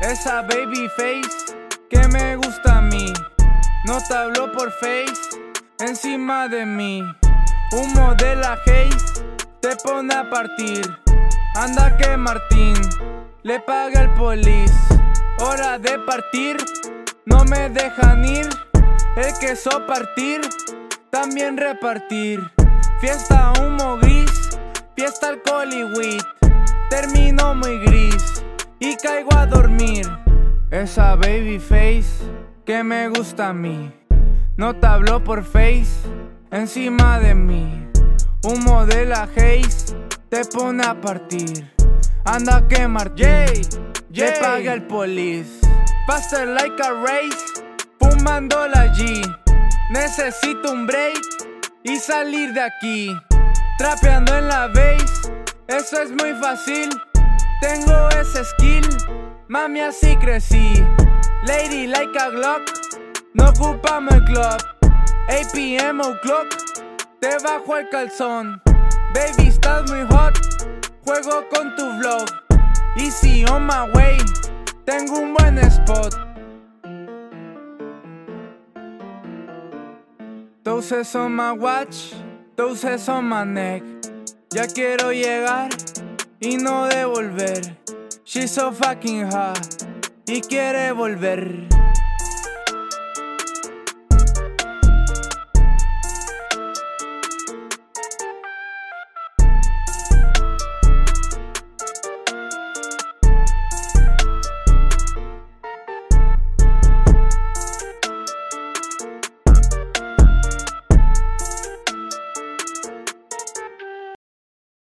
Esa baby face que me gusta a mí. No te habló por face encima de mí. Humo de la haze te pone a partir. Anda que Martín le paga el polis. Hora de partir, no me dejan ir. El queso partir, también repartir. Fiesta humo gris, fiesta alcohol y weed. Termino muy gris y caigo a dormir. Esa baby face que me gusta a mí. No te habló por face encima de mí. Humo de la haze te pone a partir. Anda a quemar, Jay, Jay paga el polis. Faster like a race, fumando la G. Necesito un break y salir de aquí. Trapeando en la base, eso es muy fácil. Tengo ese skill, mami así crecí. Lady like a Glock, no ocupamos el club. APM o clock, te bajo el calzón. Baby, estás muy hot, juego con tu vlog. Easy on my way, tengo un buen spot. Doses on my watch, doses on my neck. Ya quiero llegar y no devolver. She's so fucking hot y quiere volver.